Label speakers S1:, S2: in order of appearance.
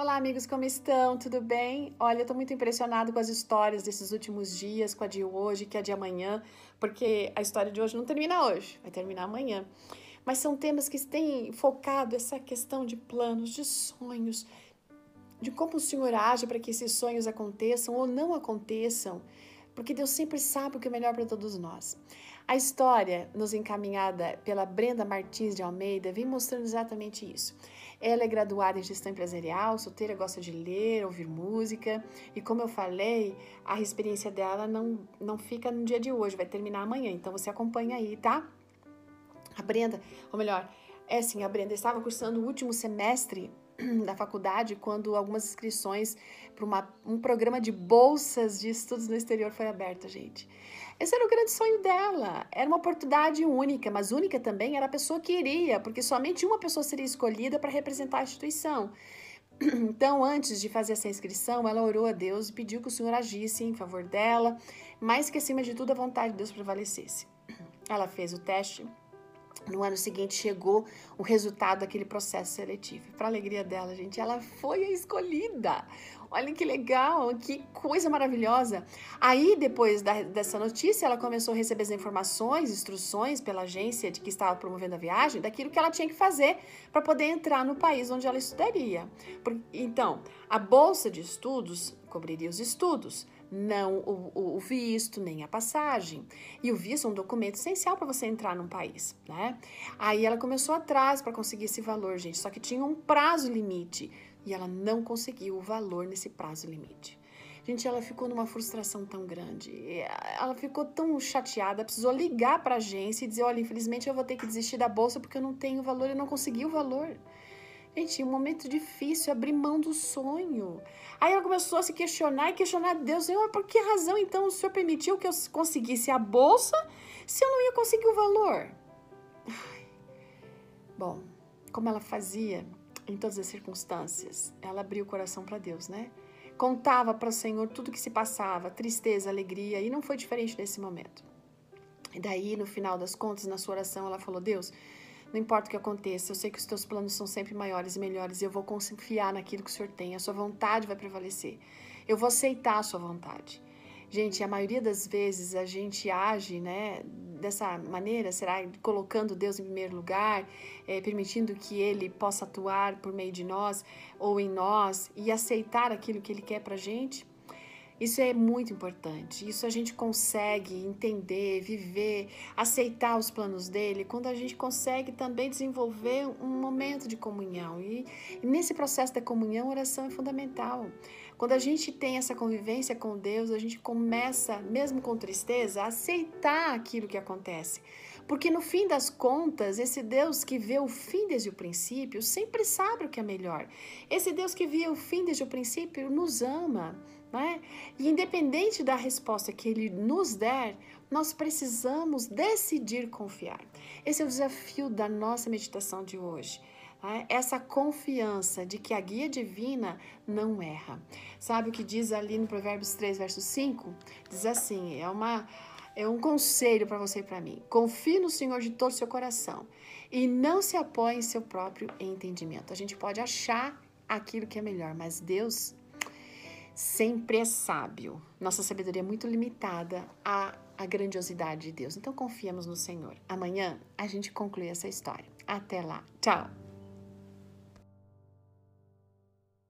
S1: Olá, amigos, como estão? Tudo bem? Olha, eu tô muito impressionado com as histórias desses últimos dias, com a de hoje, que é a de amanhã, porque a história de hoje não termina hoje, vai terminar amanhã. Mas são temas que têm focado essa questão de planos, de sonhos, de como o Senhor age para que esses sonhos aconteçam ou não aconteçam, porque Deus sempre sabe o que é melhor para todos nós. A história, nos encaminhada pela Brenda Martins de Almeida, vem mostrando exatamente isso. Ela é graduada em gestão empresarial, solteira, gosta de ler, ouvir música. E como eu falei, a experiência dela não, não fica no dia de hoje, vai terminar amanhã. Então você acompanha aí, tá? A Brenda, ou melhor, é assim, a Brenda estava cursando o último semestre da faculdade quando algumas inscrições para um programa de bolsas de estudos no exterior foi aberto, gente. Esse era o grande sonho dela. Era uma oportunidade única, mas única também era a pessoa que iria, porque somente uma pessoa seria escolhida para representar a instituição. Então, antes de fazer essa inscrição, ela orou a Deus e pediu que o Senhor agisse em favor dela, mas que acima de tudo a vontade de Deus prevalecesse. Ela fez o teste. No ano seguinte chegou o resultado daquele processo seletivo. Para alegria dela, gente, ela foi a escolhida. Olha que legal, que coisa maravilhosa. Aí, depois da, dessa notícia, ela começou a receber as informações, instruções pela agência de que estava promovendo a viagem, daquilo que ela tinha que fazer para poder entrar no país onde ela estudaria. Então, a bolsa de estudos cobriria os estudos, não o, o, visto, nem a passagem. E o visto é um documento essencial para você entrar num país, né? Aí ela começou atrás para conseguir esse valor, gente, só que tinha um prazo limite e ela não conseguiu o valor nesse prazo limite. Gente, ela ficou numa frustração tão grande. Ela ficou tão chateada, precisou ligar para a agência e dizer: olha, infelizmente eu vou ter que desistir da bolsa porque eu não tenho valor, eu não consegui o valor. Gente, um momento difícil, abrir mão do sonho. Aí ela começou a se questionar e questionar Deus: Senhor, por que razão então o Senhor permitiu que eu conseguisse a bolsa se eu não ia conseguir o valor? Ai. Bom, como ela fazia, em todas as circunstâncias. Ela abriu o coração para Deus, né? Contava para o Senhor tudo que se passava, tristeza, alegria, e não foi diferente nesse momento. E daí, no final das contas, na sua oração, ela falou: Deus, não importa o que aconteça, eu sei que os teus planos são sempre maiores e melhores, e eu vou confiar naquilo que o Senhor tem, a sua vontade vai prevalecer. Eu vou aceitar a sua vontade. Gente, a maioria das vezes a gente age, né, dessa maneira, será colocando Deus em primeiro lugar, é, permitindo que Ele possa atuar por meio de nós ou em nós e aceitar aquilo que Ele quer para gente? Isso é muito importante. Isso a gente consegue entender, viver, aceitar os planos dele quando a gente consegue também desenvolver um momento de comunhão. E, nesse processo da comunhão, a oração é fundamental. Quando a gente tem essa convivência com Deus, a gente começa, mesmo com tristeza, a aceitar aquilo que acontece. Porque no fim das contas, esse Deus que vê o fim desde o princípio sempre sabe o que é melhor. Esse Deus que via o fim desde o princípio nos ama. Né? E independente da resposta que ele nos der, nós precisamos decidir confiar. Esse é o desafio da nossa meditação de hoje. Né? Essa confiança de que a guia divina não erra. Sabe o que diz ali no Provérbios 3, verso 5? Diz assim: é, uma, é um conselho para você e para mim. Confie no Senhor de todo o seu coração e não se apoie em seu próprio entendimento. A gente pode achar aquilo que é melhor, mas Deus sempre é sábio. Nossa sabedoria é muito limitada à, à grandiosidade de Deus. Então confiamos no Senhor. Amanhã a gente conclui essa história. Até lá. Tchau!